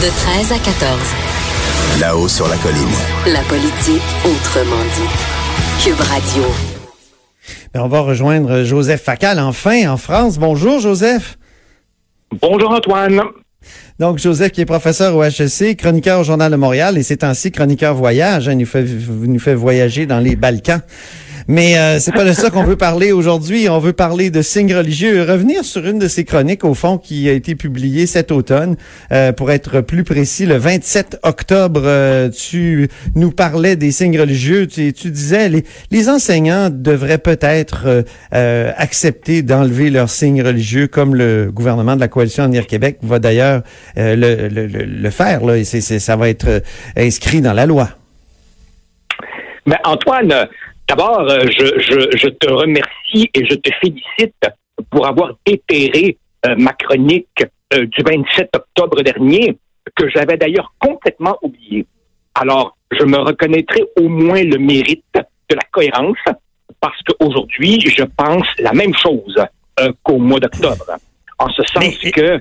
De 13 à 14. Là-haut sur la colline. La politique autrement dit. Cube Radio. Ben, on va rejoindre Joseph Facal enfin en France. Bonjour Joseph. Bonjour Antoine. Donc Joseph qui est professeur au HEC, chroniqueur au Journal de Montréal et c'est ainsi chroniqueur voyage. Il nous fait, nous fait voyager dans les Balkans. Mais euh, c'est pas de ça qu'on veut parler aujourd'hui. On veut parler de signes religieux revenir sur une de ces chroniques, au fond, qui a été publiée cet automne. Euh, pour être plus précis, le 27 octobre, euh, tu nous parlais des signes religieux. Tu, disais les, enseignants devraient peut-être euh, accepter d'enlever leurs signes religieux, comme le gouvernement de la coalition Avenir Québec va d'ailleurs le, le, le, faire. Là, et ça va être inscrit dans la loi. Mais Antoine, D'abord, euh, je, te remercie et je te félicite pour avoir déterré euh, ma chronique euh, du 27 octobre dernier, que j'avais d'ailleurs complètement oublié. Alors, je me reconnaîtrai au moins le mérite de la cohérence, parce qu'aujourd'hui, je pense la même chose qu'au mois d'octobre. En ce sens que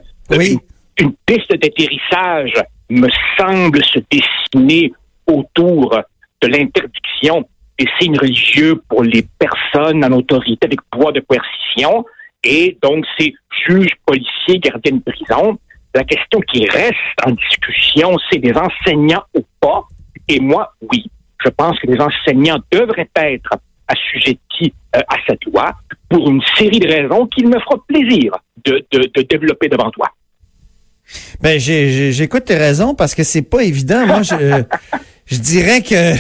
une piste d'atterrissage me semble se dessiner autour de l'interdiction des signes religieux pour les personnes en autorité avec pouvoir de coercition et donc ces juges, policiers, gardiens de prison. La question qui reste en discussion, c'est des enseignants ou pas? Et moi, oui, je pense que les enseignants devraient être assujettis euh, à cette loi pour une série de raisons qu'il me fera plaisir de, de, développer devant toi. Ben, j'écoute tes raisons parce que c'est pas évident. Moi, je, je dirais que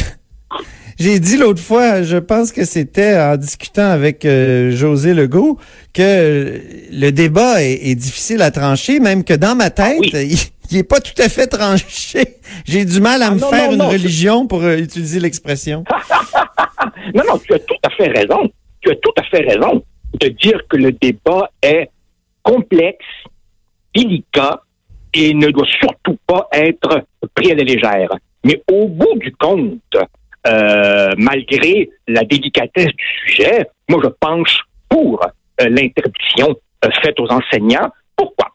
j'ai dit l'autre fois, je pense que c'était en discutant avec euh, José Legault, que le débat est, difficile à trancher, même que dans ma ah tête, il, est pas tout à fait tranché. J'ai du mal à ah me faire une religion pour euh, utiliser l'expression. non, non, tu as tout à fait raison. Tu as tout à fait raison de dire que le débat est complexe, délicat et ne doit surtout pas être pris à la légère. Mais au bout du compte, euh, malgré la délicatesse du sujet, moi, je penche pour euh, l'interdiction euh, faite aux enseignants. Pourquoi?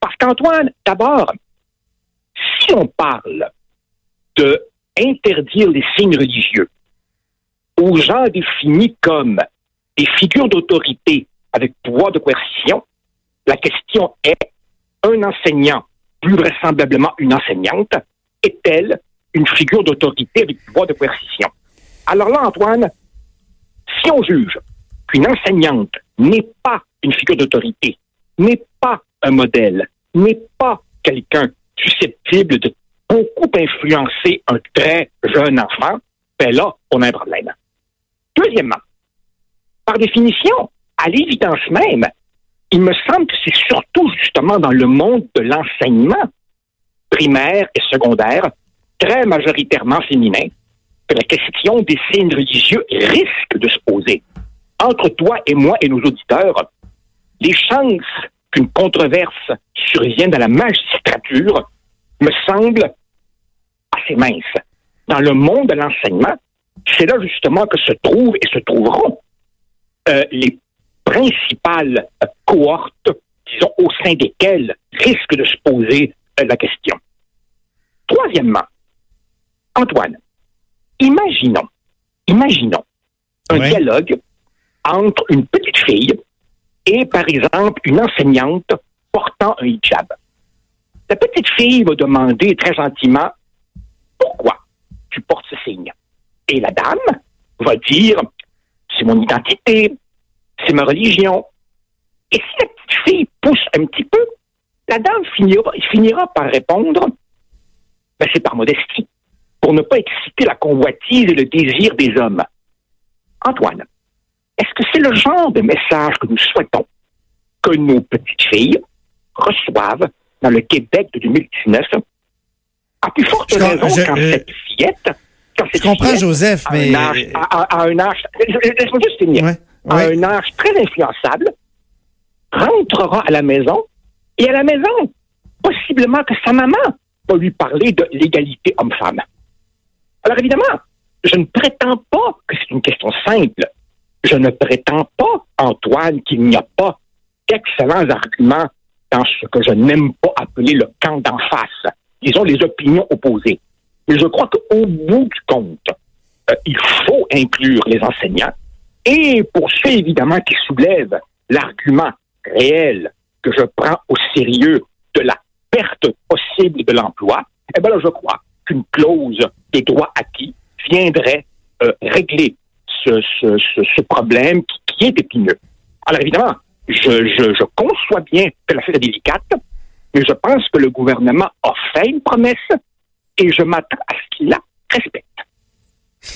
Parce qu'Antoine, d'abord, si on parle de interdire les signes religieux aux gens définis comme des figures d'autorité avec pouvoir de coercition, la question est un enseignant, plus vraisemblablement une enseignante, est-elle une figure d'autorité avec pouvoir de coercition. Alors là, Antoine, si on juge qu'une enseignante n'est pas une figure d'autorité, n'est pas un modèle, n'est pas quelqu'un susceptible de beaucoup influencer un très jeune enfant, ben là, on a un problème. Deuxièmement, par définition, à l'évidence même, il me semble que c'est surtout justement dans le monde de l'enseignement primaire et secondaire très majoritairement féminin que la question des signes religieux risque de se poser. Entre toi et moi et nos auditeurs, les chances qu'une controverse survienne dans la magistrature me semblent assez minces. Dans le monde de l'enseignement, c'est là justement que se trouvent et se trouveront euh, les principales cohortes, disons, au sein desquelles risque de se poser euh, la question. Troisièmement, Antoine, imaginons, imaginons un dialogue entre une petite fille et, par exemple, une enseignante portant un hijab. La petite fille va demander très gentiment pourquoi tu portes ce signe? Et la dame va dire c'est mon identité, c'est ma religion. Et si la petite fille pousse un petit peu, la dame finira, finira par répondre ben, c'est par modestie pour ne pas exciter la convoitise et le désir des hommes. Antoine, est-ce que c'est le genre de message que nous souhaitons? Que nos petites filles reçoivent dans le Québec de 2019? À plus forte raison quand cette fillette, quand cette je comprends, Joseph, mais... À un âge, laisse-moi juste finir. À un âge très influençable, rentrera à la maison et à la maison, possiblement que sa maman va lui parler de l'égalité homme-femme. Alors évidemment, je ne prétends pas que c'est une question simple. Je ne prétends pas, Antoine, qu'il n'y a pas d'excellents arguments dans ce que je n'aime pas appeler le camp d'en face, disons les opinions opposées. Mais je crois qu'au bout du compte, euh, il faut inclure les enseignants. Et pour ceux, évidemment, qui soulèvent l'argument réel que je prends au sérieux de la perte possible de l'emploi, eh bien là, je crois qu'une clause de droit acquis viendrait euh, régler ce, problème qui, est épineux. Alors évidemment, je, conçois bien que la l'affaire est délicate, mais je pense que le gouvernement a fait une promesse et je m'attends à ce qu'il la respecte.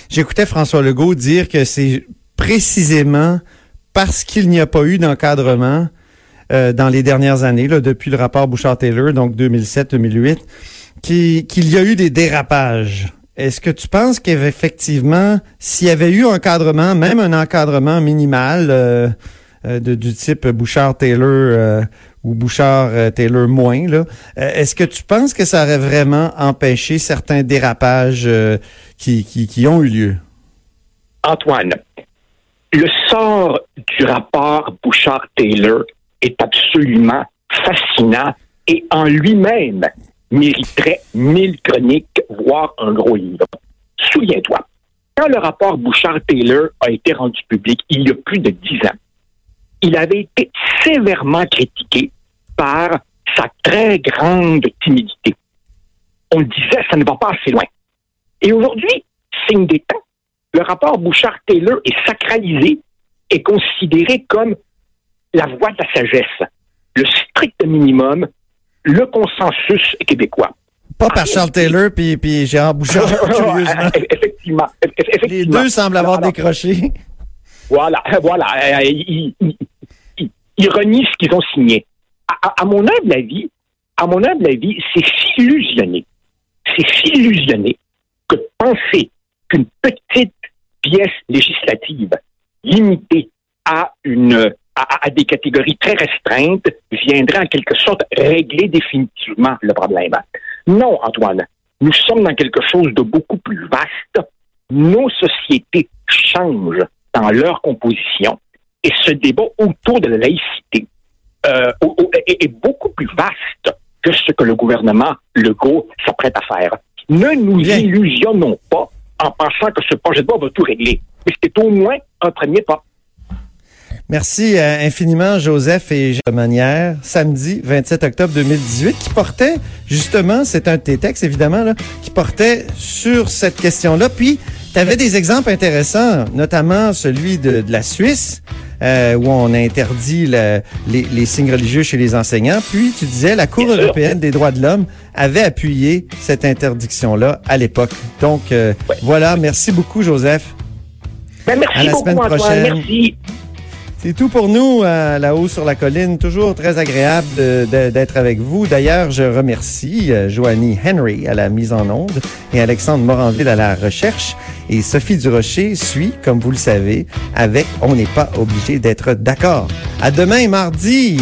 J'écoutais François Legault dire que c'est précisément parce qu'il n'y a pas eu d'encadrement euh, dans les dernières années, depuis le rapport Bouchard-Taylor, donc 2007-2008, qu'il y a eu des dérapages. Est-ce que tu penses qu'effectivement, s'il y avait eu un encadrement, même un encadrement minimal euh, euh, de, du type Bouchard-Taylor ou Bouchard-Taylor moins, est-ce que tu penses que ça aurait vraiment empêché certains dérapages qui ont eu lieu? Antoine, le sort du rapport Bouchard-Taylor est absolument fascinant et en lui-même mériterait mille chroniques, voire un gros livre. Souviens-toi, quand le rapport Bouchard-Taylor a été rendu public il y a plus de dix ans, il avait été sévèrement critiqué par sa très grande timidité. On disait, ça ne va pas assez loin. Et aujourd'hui, signe des temps, le rapport Bouchard-Taylor est sacralisé et considéré comme la voie de la sagesse, le strict minimum, le consensus québécois. Pas par Charles Taylor puis, puis Gérard Bouchard, effectivement, effectivement, Les deux semblent avoir décroché. Voilà, voilà. Ils, renient ce qu'ils ont signé. À, mon humble avis, à mon humble avis, c'est s'illusionner. C'est s'illusionner que penser qu'une petite pièce législative limitée à une à, des catégories très restreintes viendrait en quelque sorte régler définitivement le problème. Non, Antoine, nous sommes dans quelque chose de beaucoup plus vaste. Nos sociétés changent dans leur composition et ce débat autour de la laïcité euh, est, beaucoup plus vaste que ce que le gouvernement Legault s'apprête à faire. Ne nous illusionnons pas en pensant que ce projet de loi va tout régler. Mais c'est au moins un premier pas. Merci euh, infiniment, Joseph et Manière. Samedi 27 octobre 2018, qui portait, justement, c'est un de tes textes, évidemment, là, qui portait sur cette question-là. Puis, tu avais des exemples intéressants, notamment celui de, la Suisse, euh, où on a interdit les, signes religieux chez les enseignants. Puis, tu disais, la Cour européenne des droits de l'homme avait appuyé cette interdiction-là à l'époque. Donc, euh, voilà. Merci beaucoup, Joseph. Ben, merci à la semaine prochaine. Merci. C'est tout pour nous à La Haut sur la Colline. Toujours très agréable d'être avec vous. D'ailleurs, je remercie euh, Joanie Henry à la mise en onde et Alexandre Moranville à la recherche. Et Sophie Durocher suit, comme vous le savez, avec On n'est pas obligé d'être d'accord. À demain, mardi!